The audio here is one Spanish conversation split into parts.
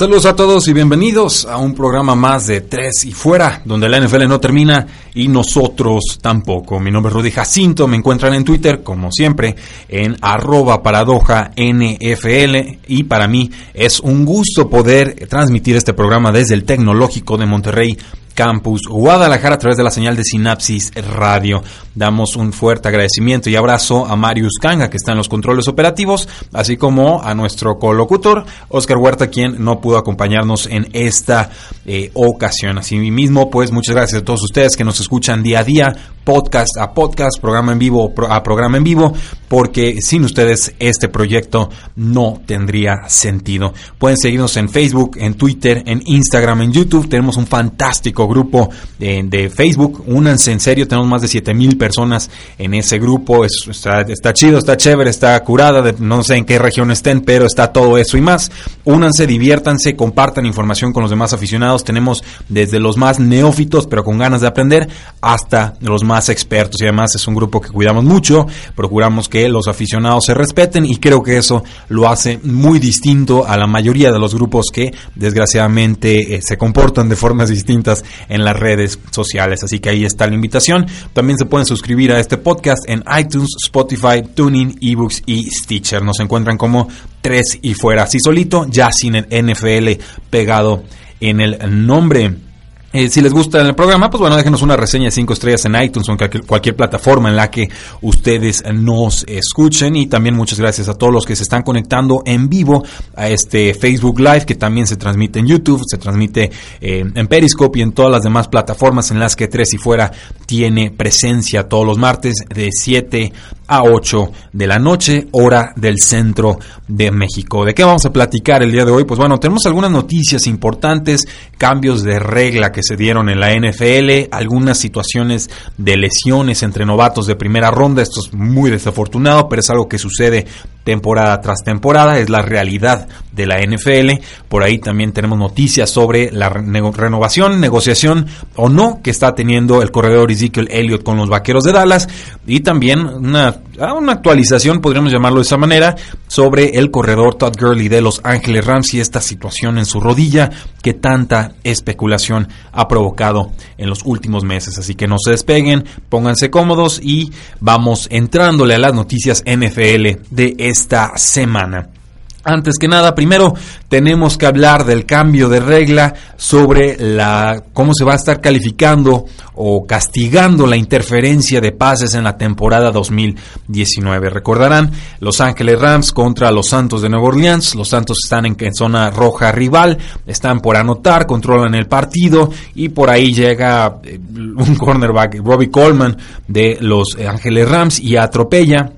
Saludos a todos y bienvenidos a un programa más de Tres y Fuera, donde la NFL no termina y nosotros tampoco. Mi nombre es Rudy Jacinto, me encuentran en Twitter, como siempre, en arroba paradoja NFL y para mí es un gusto poder transmitir este programa desde el Tecnológico de Monterrey Campus Guadalajara a través de la señal de Sinapsis Radio. Damos un fuerte agradecimiento y abrazo a Marius Kanga, que está en los controles operativos, así como a nuestro colocutor, Oscar Huerta, quien no pudo acompañarnos en esta eh, ocasión. Asimismo, pues muchas gracias a todos ustedes que nos escuchan día a día, podcast a podcast, programa en vivo a programa en vivo, porque sin ustedes este proyecto no tendría sentido. Pueden seguirnos en Facebook, en Twitter, en Instagram, en YouTube. Tenemos un fantástico grupo de, Facebook. Únanse en serio, tenemos más de 7000 personas en ese grupo. está, chido, está chévere, está curada. no sé en qué región estén, pero está todo eso y más. Únanse, diviértanse, compartan información con los demás aficionados. Tenemos desde los más neófitos, pero con ganas de aprender, hasta los más expertos. Y además es un grupo que cuidamos mucho. Procuramos que los aficionados se respeten y creo que eso lo hace muy distinto a la mayoría de los grupos que desgraciadamente eh, se comportan de formas distintas en las redes sociales. Así que ahí está la invitación. También se pueden suscribir a este podcast en iTunes, Spotify, Tuning, eBooks y Stitcher. Nos encuentran como tres y fuera. Así solito, ya sin el NFL pegado en el nombre. Eh, si les gusta el programa, pues bueno, déjenos una reseña de 5 estrellas en iTunes o en cualquier, plataforma en la que ustedes nos escuchen. Y también muchas gracias a todos los que se están conectando en vivo a este Facebook Live, que también se transmite en YouTube, se transmite eh, en Periscope y en todas las demás plataformas en las que Tres y Fuera tiene presencia todos los martes de 7 a 8 de la noche, hora del centro de México. ¿De qué vamos a platicar el día de hoy? Pues bueno, tenemos algunas noticias importantes, cambios de regla que se dieron en la NFL, algunas situaciones de lesiones entre novatos de primera ronda, esto es muy desafortunado, pero es algo que sucede temporada tras temporada, es la realidad de la NFL. Por ahí también tenemos noticias sobre la renovación, negociación o no que está teniendo el corredor Ezekiel Elliott con los Vaqueros de Dallas y también una, ah, una actualización, podríamos llamarlo de esa manera, sobre el corredor Todd Gurley de Los Ángeles Rams y esta situación en su rodilla que tanta especulación ha provocado en los últimos meses. Así que no se despeguen, pónganse cómodos y vamos entrándole a las noticias NFL de esta semana. Antes que nada, primero tenemos que hablar del cambio de regla sobre la cómo se va a estar calificando o castigando la interferencia de pases en la temporada 2019. Recordarán Los Ángeles Rams contra los Santos de Nueva Orleans. Los Santos están en, en zona roja rival, están por anotar, controlan el partido y por ahí llega eh, un cornerback, Robbie Coleman de Los Ángeles Rams y atropella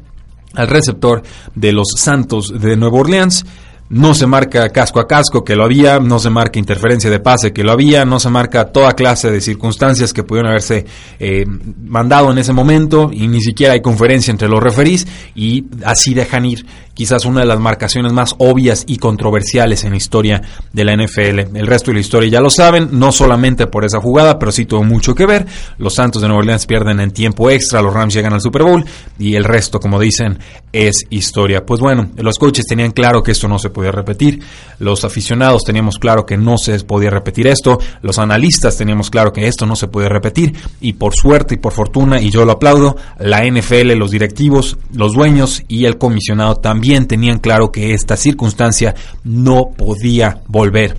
al receptor de los Santos de Nueva Orleans. No se marca casco a casco que lo había, no se marca interferencia de pase que lo había, no se marca toda clase de circunstancias que pudieron haberse eh, mandado en ese momento y ni siquiera hay conferencia entre los referís y así dejan ir quizás una de las marcaciones más obvias y controversiales en la historia de la NFL. El resto de la historia ya lo saben, no solamente por esa jugada, pero sí tuvo mucho que ver. Los Santos de Nueva Orleans pierden en tiempo extra, los Rams llegan al Super Bowl y el resto, como dicen, es historia. Pues bueno, los coaches tenían claro que esto no se podía repetir, los aficionados teníamos claro que no se podía repetir esto, los analistas teníamos claro que esto no se podía repetir y por suerte y por fortuna, y yo lo aplaudo, la NFL, los directivos, los dueños y el comisionado también también tenían claro que esta circunstancia no podía volver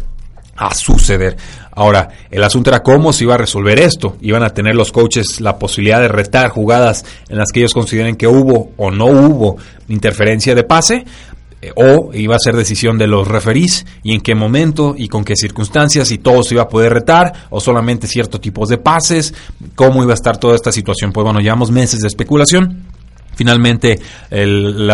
a suceder. Ahora, el asunto era cómo se iba a resolver esto. Iban a tener los coaches la posibilidad de retar jugadas en las que ellos consideren que hubo o no hubo interferencia de pase. eh, o iba a ser decisión de los referís y en qué momento y con qué circunstancias y todo se iba a poder retar o solamente ciertos tipos de pases, cómo iba a estar toda esta situación. Pues bueno, llevamos meses de especulación Finalmente, el,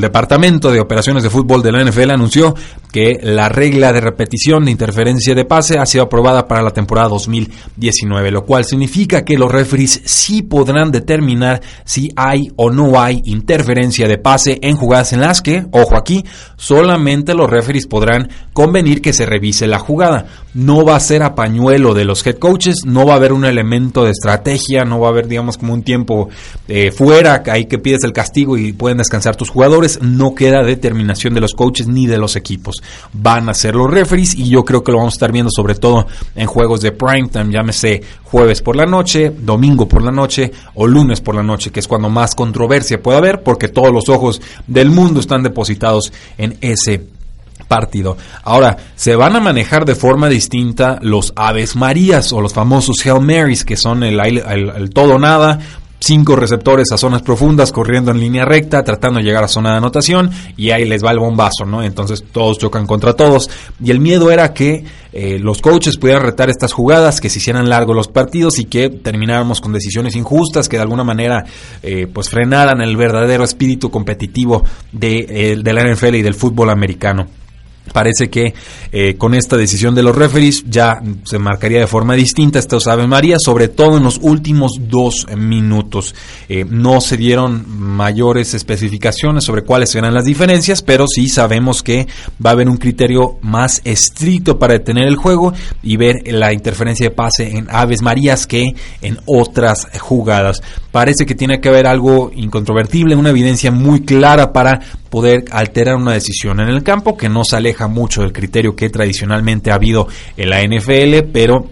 Departamento de Operaciones de Fútbol de la NFL anunció que la regla de repetición de interferencia de pase ha sido aprobada para la temporada 2019, lo cual significa que los referees sí podrán determinar si hay o no hay interferencia de pase en jugadas en las que, ojo aquí, solamente los referees podrán convenir que se revise la jugada. No va a ser a pañuelo de los head coaches, no va a haber un elemento de estrategia, no va a haber, digamos, como un tiempo eh, fuera, hay que pides el castigo y pueden descansar tus jugadores, no queda determinación de los coaches ni de los equipos. Van a ser los referees y yo creo que lo vamos a estar viendo sobre todo en juegos de prime time, llámese jueves por la noche, domingo por la noche o lunes por la noche, que es cuando más controversia puede haber porque todos los ojos del mundo están depositados en ese partido. Ahora, se van a manejar de forma distinta los Aves Marías o los famosos Hail Marys, que son el, el, el todo nada, cinco receptores a zonas profundas corriendo en línea recta, tratando de llegar a zona de anotación y ahí les va el bombazo, ¿no? Entonces todos chocan contra todos y el miedo era que eh, los coaches pudieran retar estas jugadas, que se hicieran largos los partidos y que termináramos con decisiones injustas que de alguna manera eh, pues frenaran el verdadero espíritu competitivo de, eh, de la NFL y del fútbol americano. Parece que eh, con esta decisión de los referees ya se marcaría de forma distinta estos Ave María, sobre todo en los últimos dos minutos. Eh, no se dieron mayores especificaciones sobre cuáles serán las diferencias, pero sí sabemos que va a haber un criterio más estricto para detener el juego y ver la interferencia de pase en Aves Marías que en otras jugadas. Parece que tiene que haber algo incontrovertible, una evidencia muy clara para poder alterar una decisión en el campo que no se aleja mucho del criterio que tradicionalmente ha habido en la NFL, pero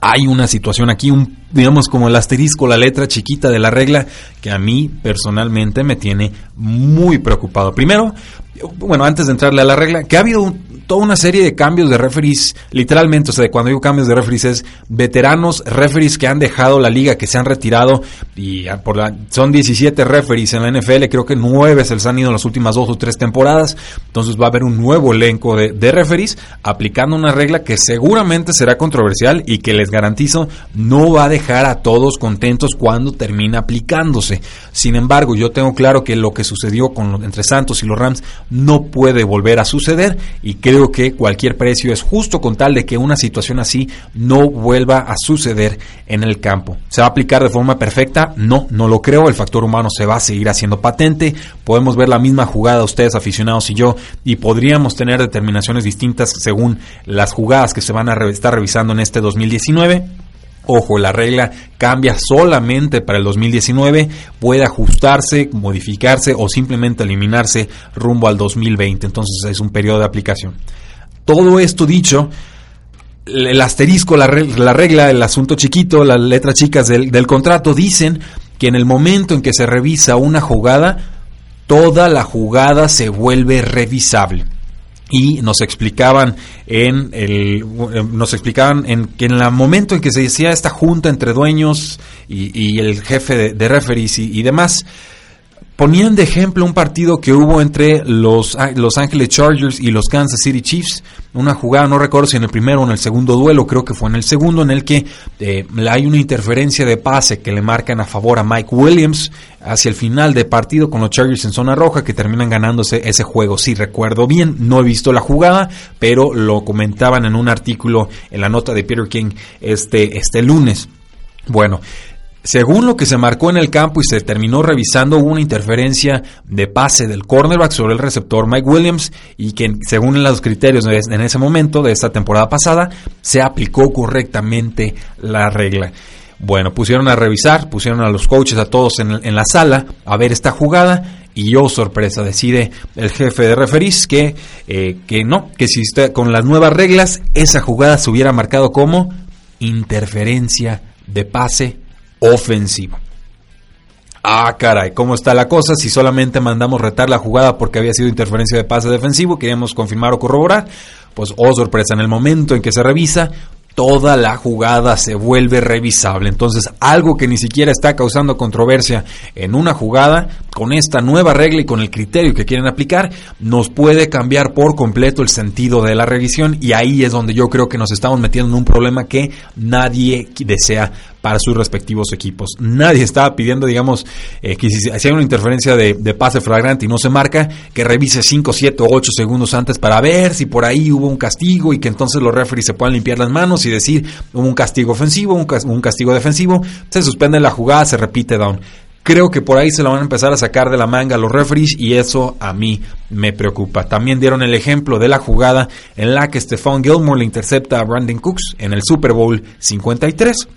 hay una situación aquí, un, digamos como el asterisco, la letra chiquita de la regla, que a mí personalmente me tiene muy preocupado. Primero, bueno, antes de entrarle a la regla, que ha habido un, toda una serie de cambios de referees, literalmente, o sea, cuando digo cambios de referees es veteranos, referees que han dejado la liga, que se han retirado, y por la, son 17 referees en la NFL, creo que 9 se les han ido en las últimas dos o tres temporadas, entonces va a haber un nuevo elenco de, de referees aplicando una regla que seguramente será controversial y que les garantizo no va a dejar a todos contentos cuando termine aplicándose. Sin embargo, yo tengo claro que lo que sucedió con entre Santos y los Rams no puede volver a suceder y creo que cualquier precio es justo con tal de que una situación así no vuelva a suceder en el campo. ¿Se va a aplicar de forma perfecta? No, no lo creo. El factor humano se va a seguir haciendo patente. Podemos ver la misma jugada ustedes aficionados y yo y podríamos tener determinaciones distintas según las jugadas que se van a estar revisando en este 2019 Ojo, la regla cambia solamente para el 2019, puede ajustarse, modificarse o simplemente eliminarse rumbo al 2020. Entonces es un periodo de aplicación. Todo esto dicho, el asterisco, la, regla, el asunto chiquito, las letras chicas del, del contrato dicen que en el momento en que se revisa una jugada, toda la jugada se vuelve revisable y nos explicaban en el nos explicaban en que en el momento en que se decía esta junta entre dueños y, el jefe de, de referees y, demás ponían de ejemplo un partido que hubo entre los Los Angeles Chargers y los Kansas City Chiefs una jugada no recuerdo si en el primero o en el segundo duelo creo que fue en el segundo en el que eh, hay una interferencia de pase que le marcan a favor a Mike Williams hacia el final de partido con los Chargers en zona roja que terminan ganándose ese juego. Si recuerdo bien, no he visto la jugada, pero lo comentaban en un artículo en la nota de Peter King este, este lunes. Bueno, según lo que se marcó en el campo y se terminó revisando, una interferencia de pase del cornerback sobre el receptor Mike Williams y que según los criterios en ese momento de esta temporada pasada se aplicó correctamente la regla. Bueno, pusieron a revisar, pusieron a los coaches, a todos en, la sala a ver esta jugada y yo, sorpresa, decide el jefe de referís que, eh, que no, que si está, con las nuevas reglas esa jugada se hubiera marcado como interferencia de pase ofensivo. Ah, caray, ¿cómo está la cosa? Si solamente mandamos retar la jugada porque había sido interferencia de pase defensivo, queríamos confirmar o corroborar, pues oh sorpresa, en el momento en que se revisa, toda la jugada se vuelve revisable. Entonces, algo que ni siquiera está causando controversia en una jugada, con esta nueva regla y con el criterio que quieren aplicar, nos puede cambiar por completo el sentido de la revisión y ahí es donde yo creo que nos estamos metiendo en un problema que nadie desea para sus respectivos equipos. Nadie estaba pidiendo, digamos, eh, que si hacía una interferencia de, pase flagrante y no se marca, que revise 5, 7 o 8 segundos antes para ver si por ahí hubo un castigo y que entonces los referees se puedan limpiar las manos y decir hubo un castigo ofensivo, un, un castigo defensivo, se suspende la jugada, se repite down. Creo que por ahí se lo van a empezar a sacar de la manga los referees y eso a mí me preocupa. También dieron el ejemplo de la jugada en la que Stephon Gilmore le intercepta a Brandon Cooks en el Super Bowl 53.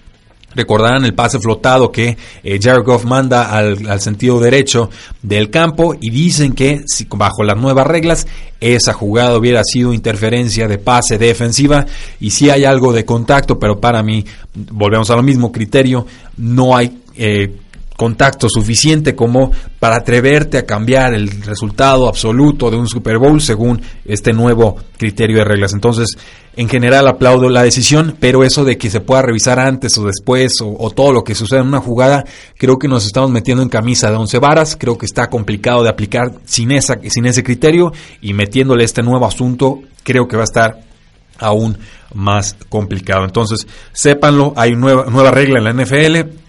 Recordarán el pase flotado que eh, Jared Goff manda al, sentido derecho del campo y dicen que si, bajo las nuevas reglas esa jugada hubiera sido interferencia de pase defensiva. Y si hay algo de contacto, pero para mí, volvemos a lo mismo criterio, no hay eh, contacto suficiente como para atreverte a cambiar el resultado absoluto de un Super Bowl según este nuevo criterio de reglas. Entonces, en general aplaudo la decisión, pero eso de que se pueda revisar antes o después o, todo lo que sucede en una jugada, creo que nos estamos metiendo en camisa de once varas, creo que está complicado de aplicar sin, esa, sin ese criterio y metiéndole este nuevo asunto, creo que va a estar aún más complicado. Entonces, sépanlo, hay nueva, nueva regla en la NFL,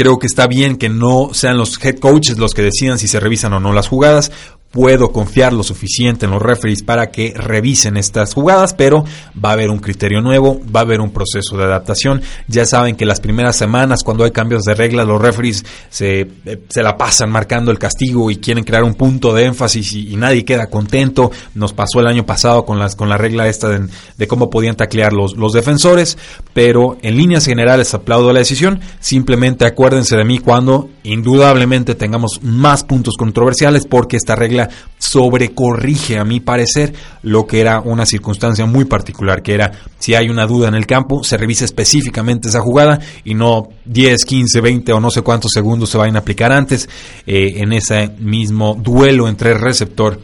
Creo que está bien que no sean los head coaches los que decidan si se revisan o no las jugadas, puedo confiar lo suficiente en los referees para que revisen estas jugadas, pero va a haber un criterio nuevo, va a haber un proceso de adaptación. Ya saben que las primeras semanas, cuando hay cambios de reglas, los referees se, eh, se la pasan marcando el castigo y quieren crear un punto de énfasis y, nadie queda contento. Nos pasó el año pasado con, las, con la regla esta de, de cómo podían taclear los, los defensores, pero en líneas generales aplaudo la decisión. Simplemente acuérdense de mí cuando indudablemente tengamos más puntos controversiales porque esta regla sobrecorrige, a mi parecer, lo que era una circunstancia muy particular, que era si hay una duda en el campo, se revisa específicamente esa jugada y no 10, 15, 20 o no sé cuántos segundos se vayan a aplicar antes eh, en ese mismo duelo entre receptor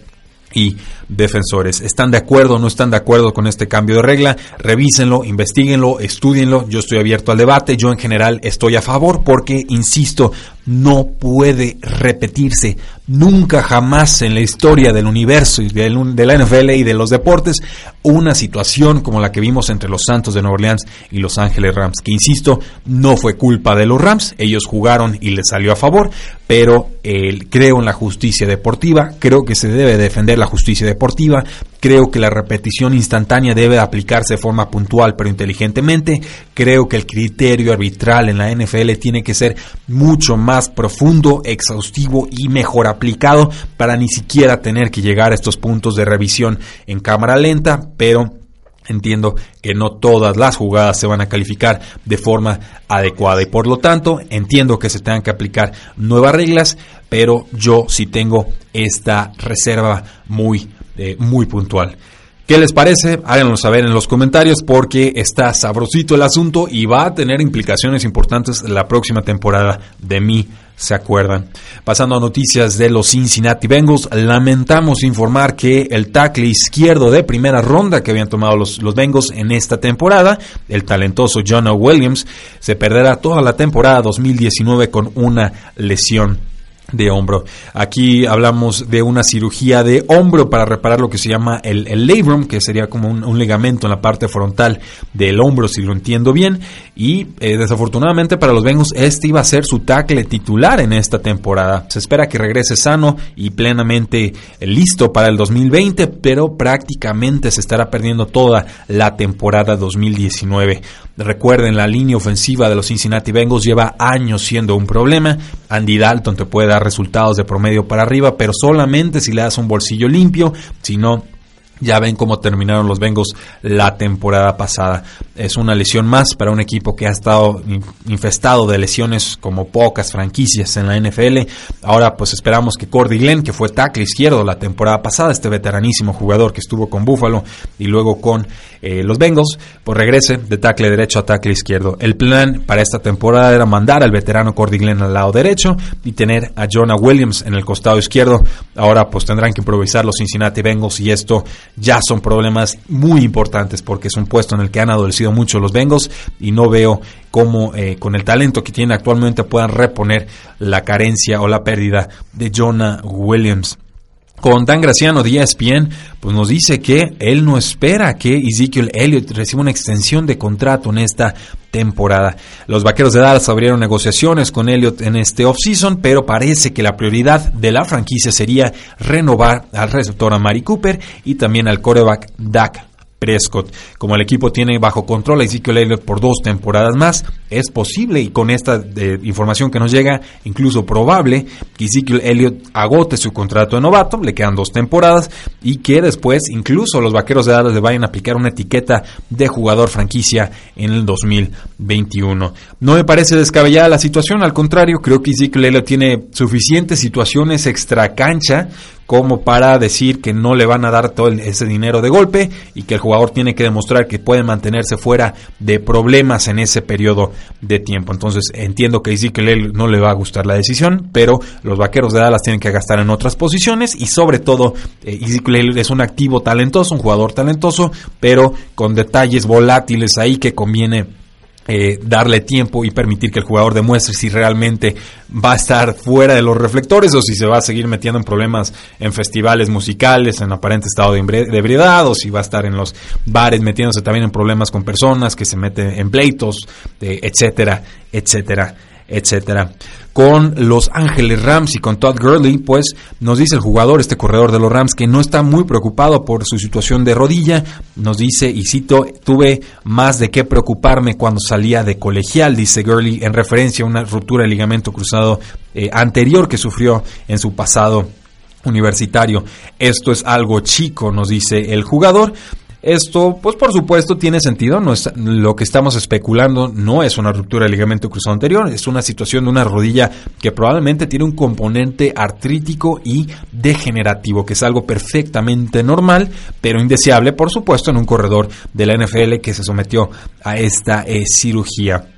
y defensores. ¿Están de acuerdo o no están de acuerdo con este cambio de regla? Revísenlo, investiguenlo, estudienlo. Yo estoy abierto al debate. Yo en general estoy a favor porque, insisto, no puede repetirse nunca jamás en la historia del universo y de la NFL y de los deportes una situación como la que vimos entre los Santos de Nueva Orleans y Los Ángeles Rams, que insisto, no fue culpa de los Rams, ellos jugaron y les salió a favor, pero creo en la justicia deportiva, creo que se debe defender la justicia deportiva, Creo que la repetición instantánea debe aplicarse de forma puntual pero inteligentemente. Creo que el criterio arbitral en la NFL tiene que ser mucho más profundo, exhaustivo y mejor aplicado para ni siquiera tener que llegar a estos puntos de revisión en cámara lenta, pero Entiendo que no todas las jugadas se van a calificar de forma adecuada y por lo tanto entiendo que se tengan que aplicar nuevas reglas, pero yo sí tengo esta reserva muy eh, muy puntual. ¿Qué les parece? Háganos saber en los comentarios porque está sabrosito el asunto y va a tener implicaciones importantes la próxima temporada de mí. ¿Se acuerdan? Pasando a noticias de los Cincinnati Bengals, lamentamos informar que el tackle izquierdo de primera ronda que habían tomado los, los Bengals en esta temporada, el talentoso Jonah Williams, se perderá toda la temporada 2019 con una lesión de hombro. Aquí hablamos de una cirugía de hombro para reparar lo que se llama el, el labrum, que sería como un, ligamento en la parte frontal del hombro, si lo entiendo bien. Y eh, desafortunadamente para los Bengals, este iba a ser su tackle titular en esta temporada. Se espera que regrese sano y plenamente listo para el 2020, pero prácticamente se estará perdiendo toda la temporada 2019. Recuerden, la línea ofensiva de los Cincinnati Bengals lleva años siendo un problema. Andy Dalton te puede dar resultados de promedio para arriba, pero solamente si le das un bolsillo limpio, si no, ya ven cómo terminaron los Bengals la temporada pasada. Es una lesión más para un equipo que ha estado infestado de lesiones como pocas franquicias en la NFL. Ahora pues esperamos que Cordy Glenn, que fue tackle izquierdo la temporada pasada, este veteranísimo jugador que estuvo con Buffalo y luego con eh, los Bengals, pues regrese de tackle derecho a tackle izquierdo. El plan para esta temporada era mandar al veterano Cordy Glenn al lado derecho y tener a Jonah Williams en el costado izquierdo. Ahora pues tendrán que improvisar los Cincinnati Bengals y esto ya son problemas muy importantes porque es un puesto en el que han adolecido mucho los Bengals y no veo cómo eh, con el talento que tiene actualmente puedan reponer la carencia o la pérdida de Jonah Williams. Con Dan Graciano de ESPN, pues nos dice que él no espera que Ezekiel Elliott reciba una extensión de contrato en esta temporada. Los vaqueros de Dallas abrieron negociaciones con Elliott en este offseason, pero parece que la prioridad de la franquicia sería renovar al receptor a Mari Cooper y también al coreback Dak Prescott. Como el equipo tiene bajo control a Ezekiel Elliott por dos temporadas más, es posible y con esta eh, información que nos llega, incluso probable, que Ezekiel Elliott agote su contrato de novato, le quedan dos temporadas y que después incluso los vaqueros de Dallas le vayan a aplicar una etiqueta de jugador franquicia en el 2021. No me parece descabellada la situación, al contrario, creo que Ezekiel Elliott tiene suficientes situaciones extra cancha como para decir que no le van a dar todo ese dinero de golpe y que el jugador tiene que demostrar que puede mantenerse fuera de problemas en ese periodo de tiempo. Entonces entiendo que Ezekiel no le va a gustar la decisión, pero los vaqueros de Dallas tienen que gastar en otras posiciones y sobre todo eh, Ezekiel es un activo talentoso, un jugador talentoso, pero con detalles volátiles ahí que conviene eh, darle tiempo y permitir que el jugador demuestre si realmente va a estar fuera de los reflectores o si se va a seguir metiendo en problemas en festivales musicales, en aparente estado de, ebriedad o si va a estar en los bares metiéndose también en problemas con personas que se meten en pleitos, etcétera, etcétera, etcétera con los Ángeles Rams y con Todd Gurley, pues nos dice el jugador, este corredor de los Rams, que no está muy preocupado por su situación de rodilla. Nos dice, y cito, tuve más de qué preocuparme cuando salía de colegial, dice Gurley, en referencia a una ruptura de ligamento cruzado eh, anterior que sufrió en su pasado universitario. Esto es algo chico, nos dice el jugador. Esto, pues por supuesto, tiene sentido. No es, lo que estamos especulando no es una ruptura del ligamento cruzado anterior, es una situación de una rodilla que probablemente tiene un componente artrítico y degenerativo, que es algo perfectamente normal, pero indeseable, por supuesto, en un corredor de la NFL que se sometió a esta eh, cirugía.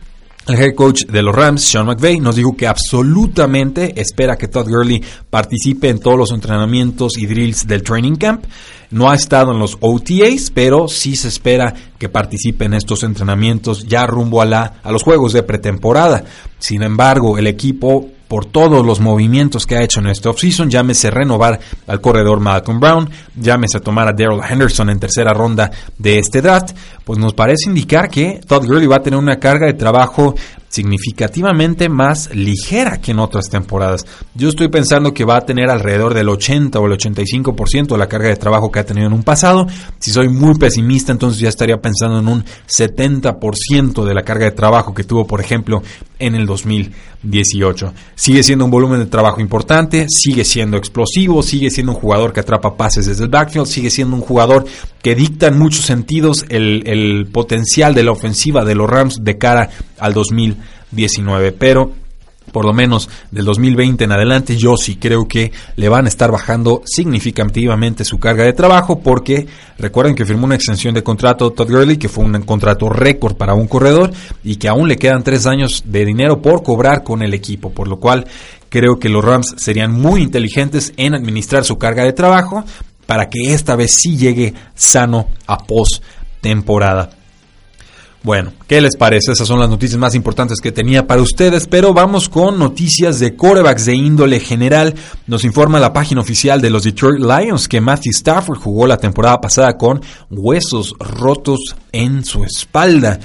El head coach de los Rams, Sean McVay, nos dijo que absolutamente espera que Todd Gurley participe en todos los entrenamientos y drills del training camp. No ha estado en los OTAs, pero sí se espera que participe en estos entrenamientos ya rumbo a, la, a los juegos de pretemporada. Sin embargo, el equipo por todos los movimientos que ha hecho en este offseason, llámese renovar al corredor Malcolm Brown, llámese tomar a Daryl Henderson en tercera ronda de este draft, pues nos parece indicar que Todd Gurley va a tener una carga de trabajo significativamente más ligera que en otras temporadas. Yo estoy pensando que va a tener alrededor del 80 o el 85% de la carga de trabajo que ha tenido en un pasado. Si soy muy pesimista, entonces ya estaría pensando en un 70% de la carga de trabajo que tuvo, por ejemplo, en el 2018. Sigue siendo un volumen de trabajo importante, sigue siendo explosivo, sigue siendo un jugador que atrapa pases desde el backfield, sigue siendo un jugador que dicta en muchos sentidos el, el potencial de la ofensiva de los Rams de cara al 2019. Pero por lo menos del 2020 en adelante, yo sí creo que le van a estar bajando significativamente su carga de trabajo porque recuerden que firmó una extensión de contrato Todd Gurley, que fue un contrato récord para un corredor y que aún le quedan tres años de dinero por cobrar con el equipo, por lo cual creo que los Rams serían muy inteligentes en administrar su carga de trabajo para que esta vez sí llegue sano a post temporada. Bueno, ¿qué les parece? Esas son las noticias más importantes que tenía para ustedes, pero vamos con noticias de corebacks de índole general. Nos informa la página oficial de los Detroit Lions que Matthew Stafford jugó la temporada pasada con huesos rotos en su espalda.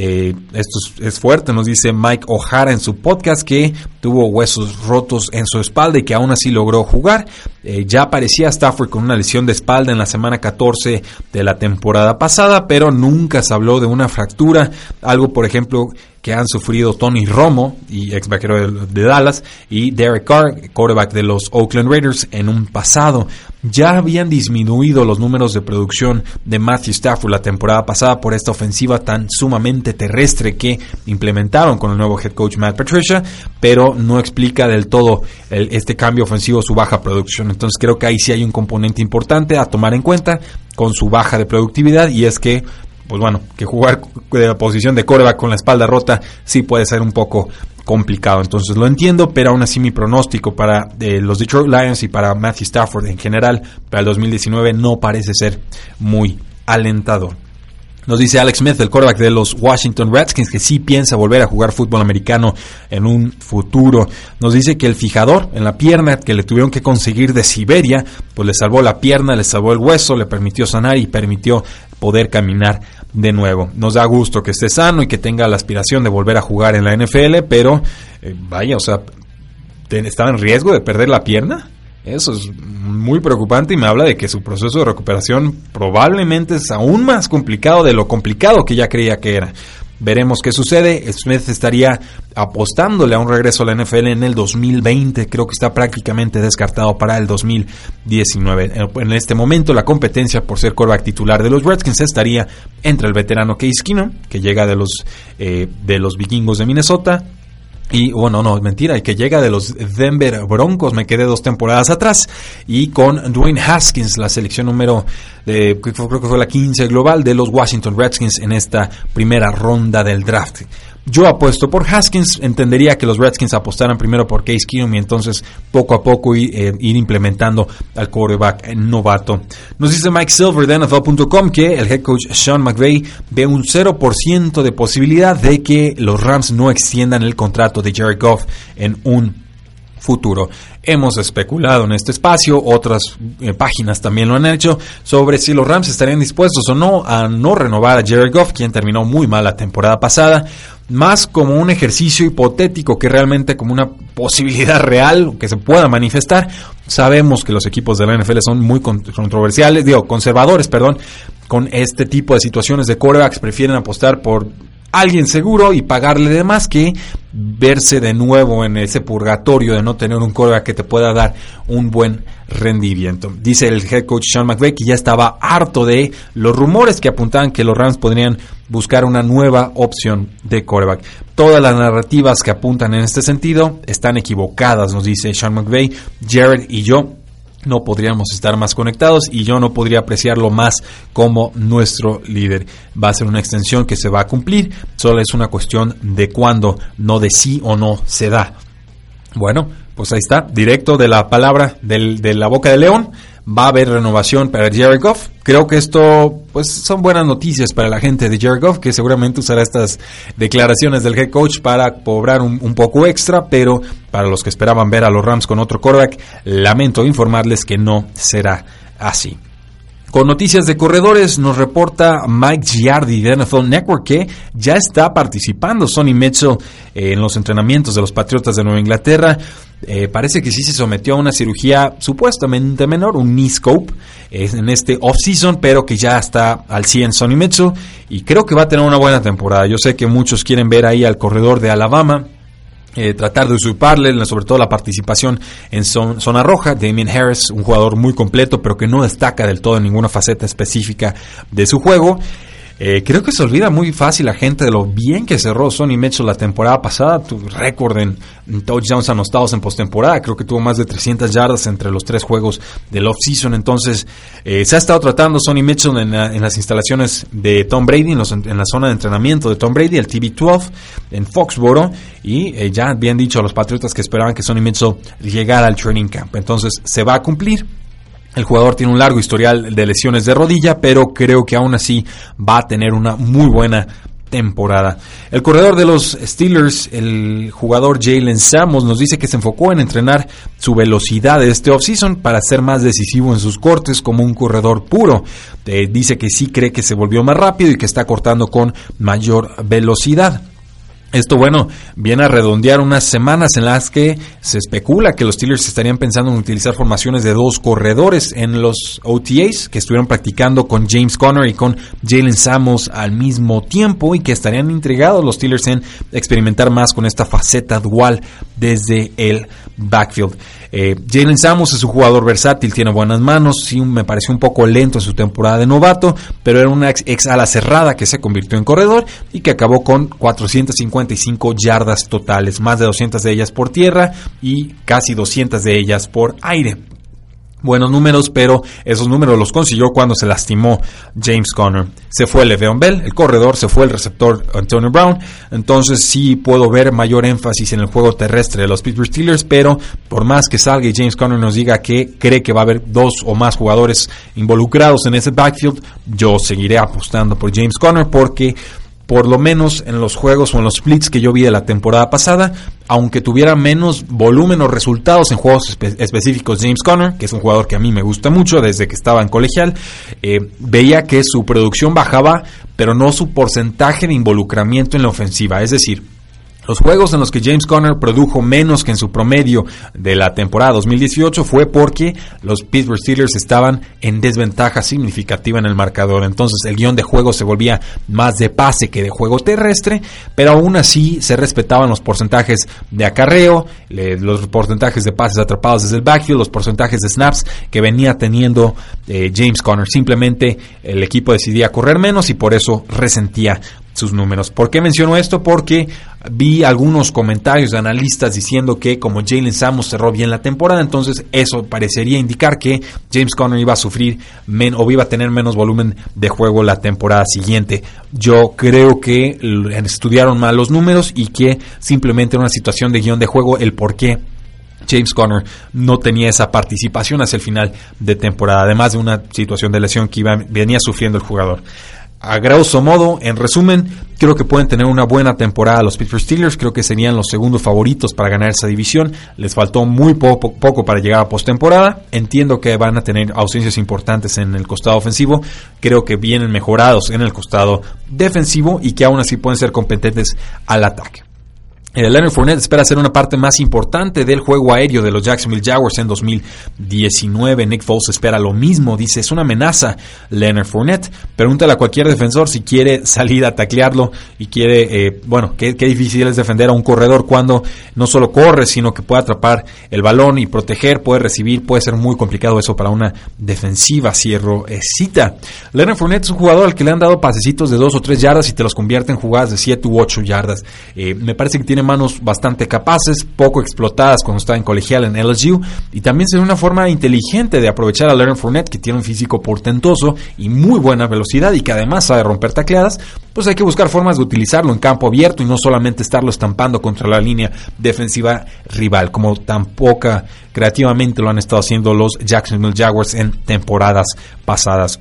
Eh, esto es, fuerte, nos dice Mike O'Hara en su podcast que tuvo huesos rotos en su espalda y que aún así logró jugar. Eh, ya aparecía Stafford con una lesión de espalda en la semana 14 de la temporada pasada, pero nunca se habló de una fractura, algo por ejemplo que han sufrido Tony Romo, y ex vaquero de, Dallas, y Derek Carr, quarterback de los Oakland Raiders, en un pasado. Ya habían disminuido los números de producción de Matthew Stafford la temporada pasada por esta ofensiva tan sumamente terrestre que implementaron con el nuevo head coach Matt Patricia, pero no explica del todo este cambio ofensivo su baja producción. Entonces creo que ahí sí hay un componente importante a tomar en cuenta con su baja de productividad y es que pues bueno, que jugar de la posición de coreback con la espalda rota sí puede ser un poco complicado. Entonces lo entiendo, pero aún así mi pronóstico para eh, los Detroit Lions y para Matthew Stafford en general para el 2019 no parece ser muy alentador. Nos dice Alex Smith, el quarterback de los Washington Redskins, que sí piensa volver a jugar fútbol americano en un futuro. Nos dice que el fijador en la pierna que le tuvieron que conseguir de Siberia, pues le salvó la pierna, le salvó el hueso, le permitió sanar y permitió poder caminar de nuevo. Nos da gusto que esté sano y que tenga la aspiración de volver a jugar en la NFL, pero eh, vaya, o sea, ¿estaba en riesgo de perder la pierna? Eso es muy preocupante y me habla de que su proceso de recuperación probablemente es aún más complicado de lo complicado que ya creía que era. Veremos qué sucede. Smith estaría apostándole a un regreso a la NFL en el 2020. Creo que está prácticamente descartado para el 2019. En este momento, la competencia por ser quarterback titular de los Redskins estaría entre el veterano Case Keenum, que llega de los, eh, de los vikingos de Minnesota, y bueno, no, mentira, y que llega de los Denver Broncos, me quedé dos temporadas atrás, y con Dwayne Haskins, la selección número, de, creo que fue la 15 global de los Washington Redskins en esta primera ronda del draft. Yo apuesto por Haskins, entendería que los Redskins apostaran primero por Case Keenum y entonces poco a poco ir, eh, implementando al quarterback novato. Nos dice Mike Silver de NFL.com que el head coach Sean McVay ve un 0% de posibilidad de que los Rams no extiendan el contrato de Jared Goff en un futuro. Hemos especulado en este espacio, otras eh, páginas también lo han hecho, sobre si los Rams estarían dispuestos o no a no renovar a Jared Goff, quien terminó muy mal la temporada pasada, más como un ejercicio hipotético que realmente como una posibilidad real que se pueda manifestar. Sabemos que los equipos de la NFL son muy controversiales, digo, conservadores, perdón, con este tipo de situaciones de corebacks, prefieren apostar por alguien seguro y pagarle de más que verse de nuevo en ese purgatorio de no tener un coreback que te pueda dar un buen rendimiento. Dice el head coach Sean McVay que ya estaba harto de los rumores que apuntaban que los Rams podrían buscar una nueva opción de coreback. Todas las narrativas que apuntan en este sentido están equivocadas, nos dice Sean McVay. Jared y yo no podríamos estar más conectados y yo no podría apreciarlo más como nuestro líder. Va a ser una extensión que se va a cumplir, solo es una cuestión de cuándo, no de sí o no se da. Bueno, pues ahí está, directo de la palabra del, de la boca de león va a haber renovación para Jared Goff. Creo que esto pues son buenas noticias para la gente de Jared Goff, que seguramente usará estas declaraciones del head coach para cobrar un, poco extra, pero para los que esperaban ver a los Rams con otro quarterback, lamento informarles que no será así. Con noticias de corredores nos reporta Mike Giardi de NFL Network que ya está participando Sonny Mitchell eh, en los entrenamientos de los Patriotas de Nueva Inglaterra. Eh, parece que sí se sometió a una cirugía supuestamente menor, un knee scope, en este off-season, pero que ya está al 100 Sonny Mitchell y creo que va a tener una buena temporada. Yo sé que muchos quieren ver ahí al corredor de Alabama, eh, tratar de usurparle, sobre todo la participación en zona roja. Damien Harris, un jugador muy completo, pero que no destaca del todo en ninguna faceta específica de su juego. Eh, creo que se olvida muy fácil la gente de lo bien que cerró Sonny Mitchell la temporada pasada. Tu récord en, touchdowns anotados en postemporada. Creo que tuvo más de 300 yardas entre los tres juegos del off-season. Entonces, eh, se ha estado tratando Sonny Mitchell en, las instalaciones de Tom Brady, en, la zona de entrenamiento de Tom Brady, el TB12, en Foxboro. Y eh, ya habían dicho a los Patriotas que esperaban que Sonny Mitchell llegara al training camp. Entonces, se va a cumplir. El jugador tiene un largo historial de lesiones de rodilla, pero creo que aún así va a tener una muy buena temporada. El corredor de los Steelers, el jugador Jalen Samos, nos dice que se enfocó en entrenar su velocidad este offseason para ser más decisivo en sus cortes como un corredor puro. Eh, dice que sí cree que se volvió más rápido y que está cortando con mayor velocidad. Esto, bueno, viene a redondear unas semanas en las que se especula que los Steelers estarían pensando en utilizar formaciones de dos corredores en los OTAs que estuvieron practicando con James Conner y con Jalen Samos al mismo tiempo y que estarían intrigados los Steelers en experimentar más con esta faceta dual desde el backfield. Eh, Jalen Samos es un jugador versátil, tiene buenas manos, sí me pareció un poco lento en su temporada de novato, pero era una ex, ex ala cerrada que se convirtió en corredor y que acabó con 450 55 yardas totales, más de 200 de ellas por tierra y casi 200 de ellas por aire. Buenos números, pero esos números los consiguió cuando se lastimó James Conner. Se fue Le'Veon Bell, el corredor, se fue el receptor Antonio Brown, entonces sí puedo ver mayor énfasis en el juego terrestre de los Pittsburgh Steelers, pero por más que salga y James Conner nos diga que cree que va a haber dos o más jugadores involucrados en ese backfield, yo seguiré apostando por James Conner porque por lo menos en los juegos o en los splits que yo vi de la temporada pasada, aunque tuviera menos volumen o resultados en juegos específicos, James Conner, que es un jugador que a mí me gusta mucho desde que estaba en colegial, eh, veía que su producción bajaba, pero no su porcentaje de involucramiento en la ofensiva. Es decir, los juegos en los que James Conner produjo menos que en su promedio de la temporada 2018 fue porque los Pittsburgh Steelers estaban en desventaja significativa en el marcador. Entonces el guion de juego se volvía más de pase que de juego terrestre, pero aún así se respetaban los porcentajes de acarreo, los porcentajes de pases atrapados desde el backfield, los porcentajes de snaps que venía teniendo eh, James Conner. Simplemente el equipo decidía correr menos y por eso resentía sus números. ¿Por qué menciono esto? Porque vi algunos comentarios de analistas diciendo que como Jalen Samos cerró bien la temporada, entonces eso parecería indicar que James Conner iba a sufrir o iba a tener menos volumen de juego la temporada siguiente. Yo creo que estudiaron mal los números y que simplemente era una situación de guion de juego el por qué James Conner no tenía esa participación hacia el final de temporada, además de una situación de lesión que iba, venía sufriendo el jugador. A grosso modo, en resumen, creo que pueden tener una buena temporada los Pittsburgh Steelers. Creo que serían los segundos favoritos para ganar esa división. Les faltó muy poco, poco para llegar a postemporada. Entiendo que van a tener ausencias importantes en el costado ofensivo. Creo que vienen mejorados en el costado defensivo y que aún así pueden ser competentes al ataque. Eh, Leonard Fournette espera ser una parte más importante del juego aéreo de los Jacksonville Jaguars en 2019. Nick Foles espera lo mismo. Dice, es una amenaza Leonard Fournette. Pregúntale a cualquier defensor si quiere salir a taclearlo y quiere, eh, bueno, qué, difícil es defender a un corredor cuando no solo corre, sino que puede atrapar el balón y proteger, puede recibir. Puede ser muy complicado eso para una defensiva. Cierro eh, cita. Leonard Fournette es un jugador al que le han dado pasecitos de dos o tres yardas y te los convierte en jugadas de siete u ocho yardas. me parece que tiene manos bastante capaces, poco explotadas cuando está en colegial en LSU, y también sería una forma inteligente de aprovechar a Leonard Fournette, que tiene un físico portentoso y muy buena velocidad y que además sabe romper tacleadas, pues hay que buscar formas de utilizarlo en campo abierto y no solamente estarlo estampando contra la línea defensiva rival, como tan poca creativamente lo han estado haciendo los Jacksonville Jaguars en temporadas pasadas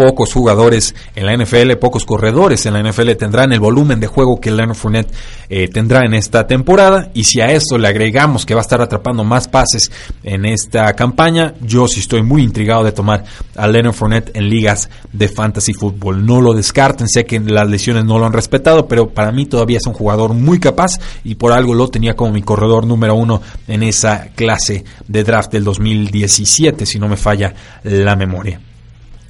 pocos jugadores en la NFL, pocos corredores en la NFL tendrán el volumen de juego que Leonard Fournette eh, tendrá en esta temporada. Y si a esto le agregamos que va a estar atrapando más pases en esta campaña, yo sí estoy muy intrigado de tomar a Leonard Fournette en ligas de fantasy fútbol. No lo descarten, sé que las lesiones no lo han respetado, pero para mí todavía es un jugador muy capaz y por algo lo tenía como mi corredor número uno en esa clase de draft del 2017, si no me falla la memoria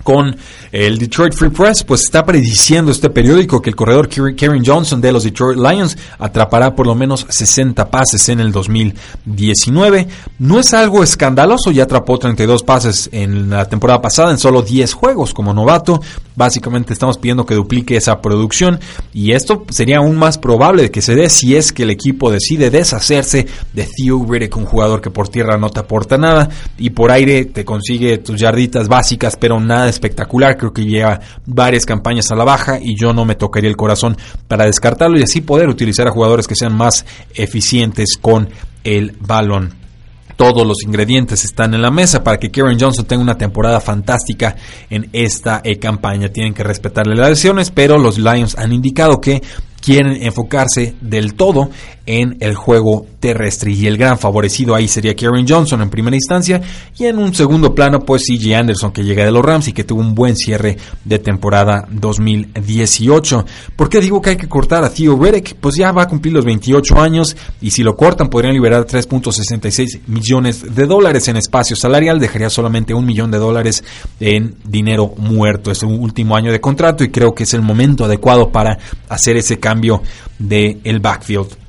con el Detroit Free Press, pues está prediciendo este periódico que el corredor Karen Johnson de los Detroit Lions atrapará por lo menos 60 pases en el 2019. No es algo escandaloso, ya atrapó 32 pases en la temporada pasada en solo 10 juegos como novato. Básicamente estamos pidiendo que duplique esa producción y esto sería aún más probable de que se dé si es que el equipo decide deshacerse de Theo Riddick, un jugador que por tierra no te aporta nada y por aire te consigue tus yarditas básicas, pero nada espectacular. Creo que lleva varias campañas a la baja y yo no me tocaría el corazón para descartarlo y así poder utilizar a jugadores que sean más eficientes con el balón todos los ingredientes están en la mesa para que Karen Johnson tenga una temporada fantástica en esta eh, campaña. Tienen que respetarle las lesiones, pero los Lions han indicado que quieren enfocarse del todo en el juego terrestre y el gran favorecido ahí sería Karen Johnson en primera instancia y en un segundo plano pues CJ Anderson que llega de los Rams y que tuvo un buen cierre de temporada 2018. ¿Por qué digo que hay que cortar a Theo Reddick? Pues ya va a cumplir los 28 años y si lo cortan podrían liberar 3.66 millones de dólares en espacio salarial, dejaría solamente un millón de dólares en dinero muerto. Es un último año de contrato y creo que es el momento adecuado para hacer ese cambio del el backfield.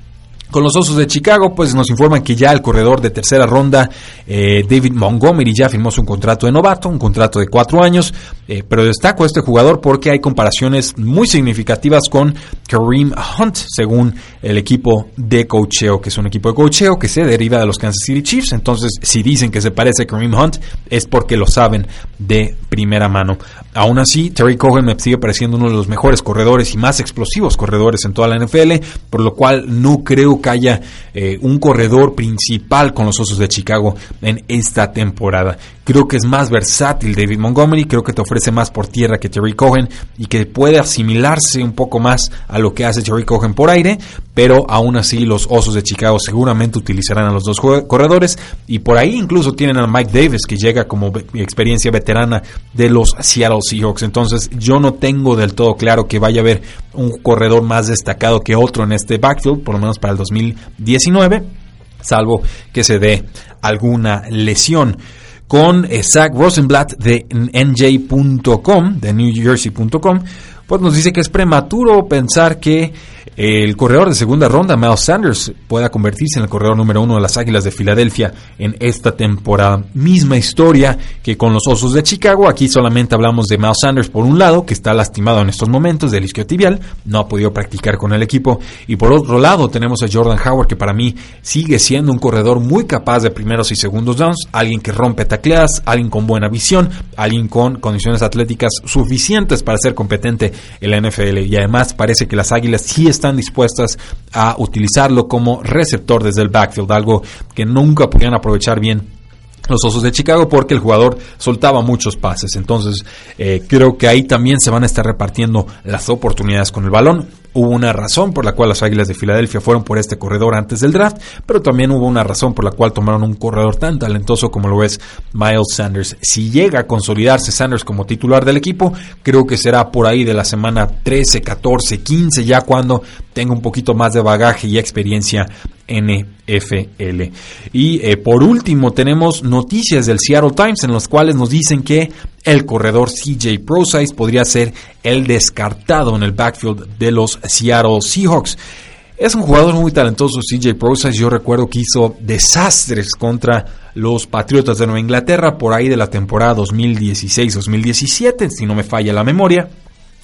Con los Osos de Chicago, pues nos informan que ya el corredor de tercera ronda, eh, David Montgomery, ya firmó su contrato de novato, un contrato de cuatro años, eh, pero destaco a este jugador porque hay comparaciones muy significativas con Kareem Hunt, según el equipo de cocheo, que es un equipo de cocheo que se deriva de los Kansas City Chiefs. Entonces, si dicen que se parece a Kareem Hunt, es porque lo saben de primera mano. Aún así, Terry Cohen me sigue pareciendo uno de los mejores corredores y más explosivos corredores en toda la NFL, por lo cual no creo que haya eh, un corredor principal con los Osos de Chicago en esta temporada. Creo que es más versátil David Montgomery, creo que te ofrece más por tierra que Terry Cohen y que puede asimilarse un poco más a lo que hace Terry Cohen por aire, pero aún así los Osos de Chicago seguramente utilizarán a los dos corredores y por ahí incluso tienen a Mike Davis que llega como experiencia veterana de los Seattle Seahawks. Entonces yo no tengo del todo claro que vaya a haber un corredor más destacado que otro en este backfield, por lo menos para el 2019, salvo que se dé alguna lesión con Zach Rosenblatt de NJ.com, de NewJersey.com, pues nos dice que es prematuro pensar que el corredor de segunda ronda, Miles Sanders, pueda convertirse en el corredor número uno de las Águilas de Filadelfia en esta temporada. Misma historia que con los Osos de Chicago. Aquí solamente hablamos de Miles Sanders por un lado, que está lastimado en estos momentos del isquiotibial, no ha podido practicar con el equipo. Y por otro lado tenemos a Jordan Howard, que para mí sigue siendo un corredor muy capaz de primeros y segundos downs, alguien que rompe tacleadas, alguien con buena visión, alguien con condiciones atléticas suficientes para ser competente en la NFL. Y además parece que las Águilas sí están dispuestas a utilizarlo como receptor desde el backfield, algo que nunca podían aprovechar bien los Osos de Chicago porque el jugador soltaba muchos pases. Entonces eh, creo que ahí también se van a estar repartiendo las oportunidades con el balón. Hubo una razón por la cual las Águilas de Filadelfia fueron por este corredor antes del draft, pero también hubo una razón por la cual tomaron un corredor tan talentoso como lo es Miles Sanders. Si llega a consolidarse Sanders como titular del equipo, creo que será por ahí de la semana 13, 14, 15, ya cuando tenga un poquito más de bagaje y experiencia NFL. Y eh, por último tenemos noticias del Seattle Times en las cuales nos dicen que el corredor CJ ProSize podría ser el descartado en el backfield de los Seattle Seahawks. Es un jugador muy talentoso, CJ ProSize. Yo recuerdo que hizo desastres contra los Patriotas de Nueva Inglaterra por ahí de la temporada 2016-2017, si no me falla la memoria.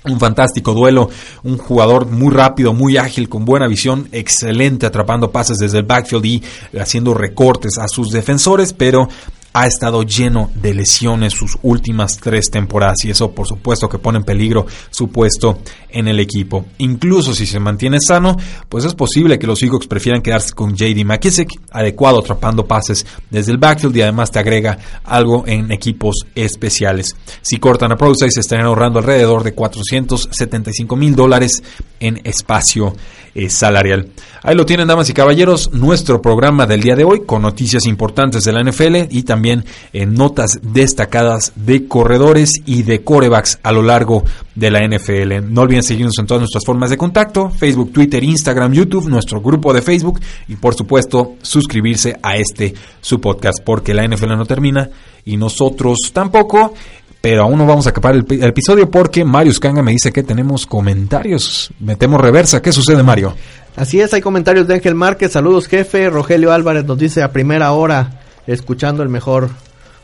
Un fantástico duelo, un jugador muy rápido, muy ágil, con buena visión, excelente atrapando pases desde el backfield y haciendo recortes a sus defensores, pero ha estado lleno de lesiones sus últimas tres temporadas y eso por supuesto que pone en peligro su puesto en el equipo. Incluso si se mantiene sano, pues es posible que los Seahawks prefieran quedarse con JD McKissick, adecuado atrapando pases desde el backfield y además te agrega algo en equipos especiales. Si cortan a se estarían ahorrando alrededor de 475 mil dólares en espacio eh, salarial. Ahí lo tienen, damas y caballeros, nuestro programa del día de hoy con noticias importantes de la NFL y también en notas destacadas de corredores y de corebacks a lo largo de la NFL. No olviden seguirnos en todas nuestras formas de contacto, Facebook, Twitter, Instagram, YouTube, nuestro grupo de Facebook y por supuesto suscribirse a este su podcast porque la NFL no termina y nosotros tampoco pero aún no vamos a acabar el, episodio porque Mario Scanga me dice que tenemos comentarios. Metemos reversa. ¿Qué sucede, Mario? Así es, hay comentarios de Ángel Márquez. Saludos, jefe. Rogelio Álvarez nos dice a primera hora, escuchando el mejor.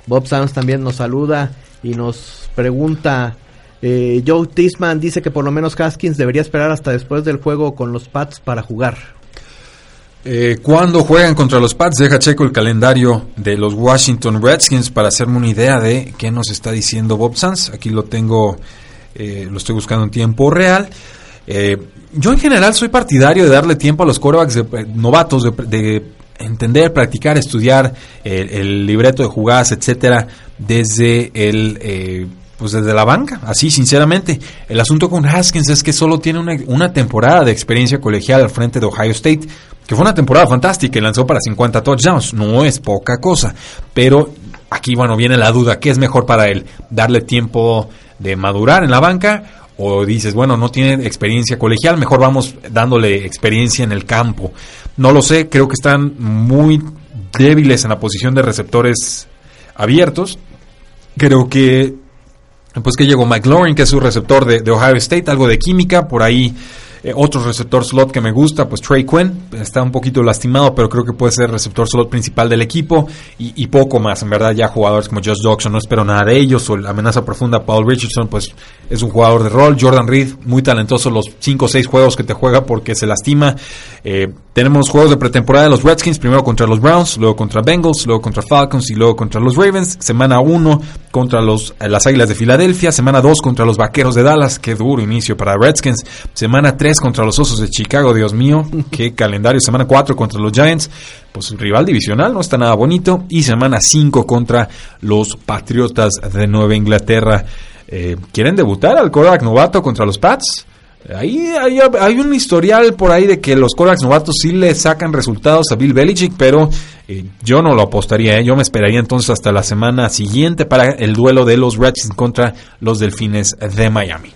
Bob Sanz también nos saluda y nos pregunta. Eh, Joe Tisman dice que por lo menos Haskins debería esperar hasta después del juego con los Pats para jugar. Eh, cuando juegan contra los Pats, deja checo el calendario de los Washington Redskins para hacerme una idea de qué nos está diciendo Bob Sanz. Aquí lo tengo, eh, lo estoy buscando en tiempo real. Eh, yo en general soy partidario de darle tiempo a los quarterbacks de, novatos, de, entender, practicar, estudiar el, libreto de jugadas, etcétera, desde el pues desde la banca, así sinceramente. El asunto con Haskins es que solo tiene una, una, temporada de experiencia colegial al frente de Ohio State que fue una temporada fantástica y lanzó para 50 touchdowns. No es poca cosa, pero aquí, bueno, viene la duda, ¿qué es mejor para él? ¿Darle tiempo de madurar en la banca? O dices, bueno, no tiene experiencia colegial, mejor vamos dándole experiencia en el campo. No lo sé, creo que están muy débiles en la posición de receptores abiertos. Creo que, pues que llegó McLaurin, que es su receptor de, de Ohio State, algo de química, por ahí Eh, otro receptor slot que me gusta, pues Trey Quinn, está un poquito lastimado, pero creo que puede ser receptor slot principal del equipo y, poco más. En verdad, ya jugadores como Josh Dodson, no espero nada de ellos, o la amenaza profunda, Paul Richardson, pues es un jugador de rol. Jordan Reed, muy talentoso los 5 o 6 juegos que te juega porque se lastima. Eh, tenemos juegos de pretemporada de los Redskins, primero contra los Browns, luego contra Bengals, luego contra Falcons y luego contra los Ravens. Semana 1 contra los, eh, las Águilas de Filadelfia, semana 2 contra los Vaqueros de Dallas, qué duro inicio para Redskins. Semana 3 contra los Osos de Chicago, Dios mío, qué calendario. Semana 4 contra los Giants, pues rival divisional, no está nada bonito. Y semana 5 contra los Patriotas de Nueva Inglaterra. Eh, ¿Quieren debutar al quarterback novato contra los Pats? Ahí hay, un historial por ahí de que los quarterbacks novatos sí le sacan resultados a Bill Belichick, pero eh, yo no lo apostaría. ¿eh? Yo me esperaría entonces hasta la semana siguiente para el duelo de los Redskins contra los Delfines de Miami.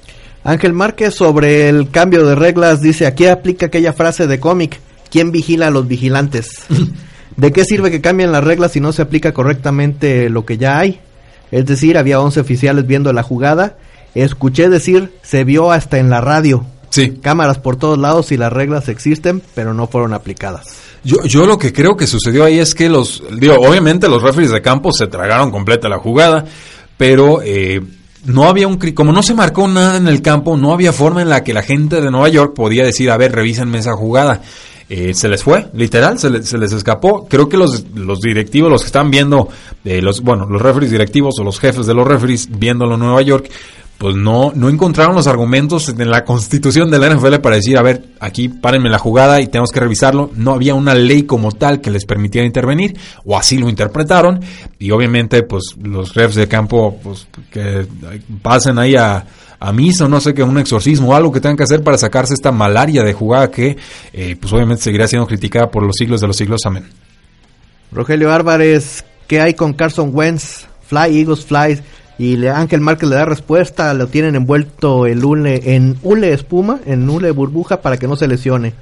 Ángel Márquez sobre el cambio de reglas dice, aquí aplica aquella frase de cómic, ¿quién vigila a los vigilantes? ¿De qué sirve que cambien las reglas si no se aplica correctamente lo que ya hay? Es decir, había 11 oficiales viendo la jugada Escuché decir, se vio hasta en la radio. Sí. Cámaras por todos lados y las reglas existen, pero no fueron aplicadas. Yo, yo lo que creo que sucedió ahí es que los, digo, obviamente los referees de campo se tragaron completa la jugada, pero eh, no había un, como no se marcó nada en el campo, no había forma en la que la gente de Nueva York podía decir, a ver, revísenme esa jugada. Eh, se les fue, literal, se, se, les escapó. Creo que los, los directivos, los que están viendo, eh, los, bueno, los referees directivos o los jefes de los referees viéndolo en Nueva York, pues no, no encontraron los argumentos en la constitución de la NFL para decir, a ver, aquí párenme la jugada y tenemos que revisarlo. No había una ley como tal que les permitiera intervenir, o así lo interpretaron, y obviamente, pues los refs de campo, pues que pasen ahí a, a misa no sé qué, un exorcismo algo que tengan que hacer para sacarse esta malaria de jugada que, eh, pues obviamente seguirá siendo criticada por los siglos de los siglos. Amén. Rogelio Álvarez, ¿qué hay con Carson Wentz? Fly, Eagles, Fly y le, Ángel Márquez le da respuesta, lo tienen envuelto el hule, en hule espuma, en hule burbuja para que no se lesione.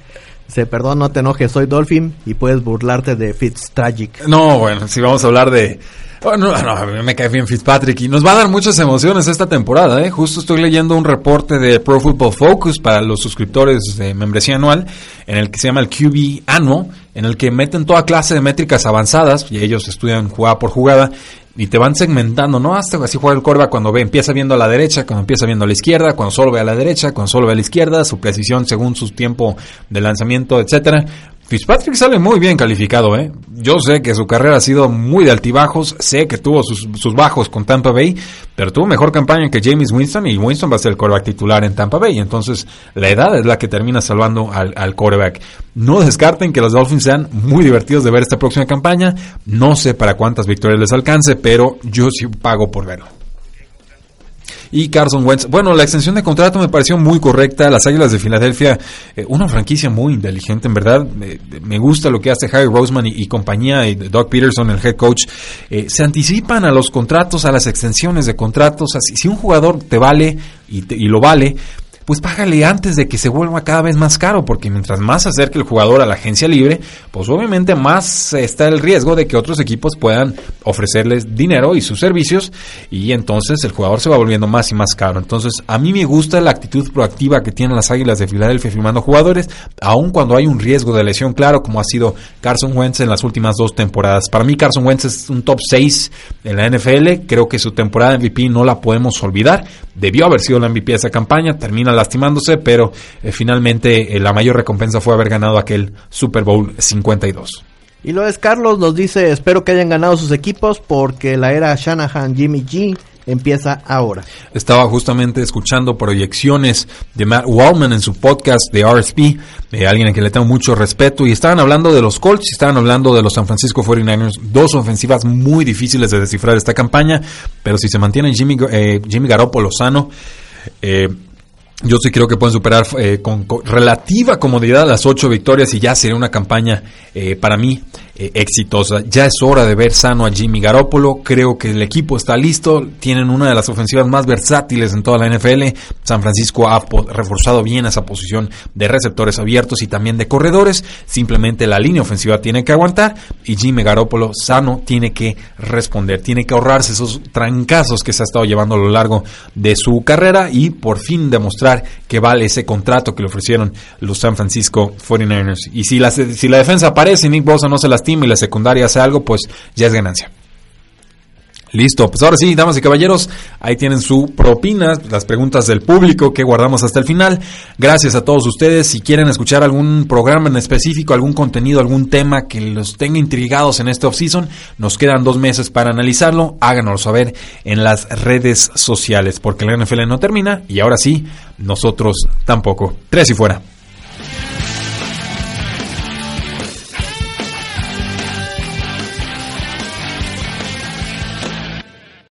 Dice, perdón, no te enojes, soy Dolphin y puedes burlarte de Fitztragic. No, bueno, si vamos a hablar de... Bueno, no, me cae bien Fitzpatrick y nos va a dar muchas emociones esta temporada, ¿eh? Justo estoy leyendo un reporte de Pro Football Focus para los suscriptores de membresía anual, en el que se llama el QB Annual, en el que meten toda clase de métricas avanzadas, y ellos estudian jugada por jugada, y te van segmentando, ¿no? Hasta así juega el corva cuando ve, empieza viendo a la derecha, cuando empieza viendo a la izquierda, cuando solo ve a la derecha, cuando solo ve a la izquierda, su precisión según su tiempo de lanzamiento, etcétera. Fitzpatrick sale muy bien calificado, ¿eh? Yo sé que su carrera ha sido muy de altibajos, sé que tuvo sus, bajos con Tampa Bay, pero tuvo mejor campaña que James Winston y Winston va a ser el coreback titular en Tampa Bay. Entonces, la edad es la que termina salvando al, al. No descarten que los Dolphins sean muy divertidos de ver esta próxima campaña. No sé para cuántas victorias les alcance, pero yo sí pago por verlo y Carson Wentz. Bueno, la extensión de contrato me pareció muy correcta. Las Águilas de Filadelfia, eh, una franquicia muy inteligente, en verdad. me gusta lo que hace Harry Roseman y, compañía, y Doug Peterson, el head coach. Eh, se anticipan a los contratos, a las extensiones de contratos. Así, si un jugador te vale y, y lo vale, pues págale antes de que se vuelva cada vez más caro, porque mientras más se acerque el jugador a la agencia libre, pues obviamente más está el riesgo de que otros equipos puedan ofrecerles dinero y sus servicios y entonces el jugador se va volviendo más y más caro. Entonces, a mí me gusta la actitud proactiva que tienen las Águilas de Filadelfia firmando jugadores, aun cuando hay un riesgo de lesión claro, como ha sido Carson Wentz en las últimas dos temporadas. Para mí Carson Wentz es un top 6 en la NFL, creo que su temporada MVP no la podemos olvidar, debió haber sido la MVP de esa campaña, termina lastimándose, pero eh, finalmente eh, la mayor recompensa fue haber ganado aquel Super Bowl 52. Y lo es Carlos, nos dice, espero que hayan ganado sus equipos porque la era Shanahan Jimmy G empieza ahora. Estaba justamente escuchando proyecciones de Matt Wallman en su podcast de RSP, de alguien a quien le tengo mucho respeto, y estaban hablando de los Colts, estaban hablando de los San Francisco 49ers, dos ofensivas muy difíciles de descifrar esta campaña, pero si se mantiene Jimmy, eh, Jimmy Garoppolo sano, eh, yo sí creo que pueden superar eh, con, relativa comodidad las ocho victorias y ya sería una campaña eh, para mí eh, exitosa. Ya es hora de ver sano a Jimmy Garoppolo. Creo que el equipo está listo. Tienen una de las ofensivas más versátiles en toda la NFL. San Francisco ha reforzado bien esa posición de receptores abiertos y también de corredores. Simplemente la línea ofensiva tiene que aguantar y Jimmy Garoppolo sano tiene que responder. Tiene que ahorrarse esos trancazos que se ha estado llevando a lo largo de su carrera y por fin demostrar que vale ese contrato que le ofrecieron los San Francisco 49ers. Y si la, si la defensa aparece y Nick Bosa no se lastima y la secundaria hace algo, pues ya es ganancia. Listo, pues ahora sí, damas y caballeros, ahí tienen su propina, las preguntas del público que guardamos hasta el final. Gracias a todos ustedes. Si quieren escuchar algún programa en específico, algún contenido, algún tema que los tenga intrigados en este off-season, nos quedan dos meses para analizarlo. Háganoslo saber en las redes sociales, porque la NFL no termina y ahora sí, nosotros tampoco. Tres y fuera.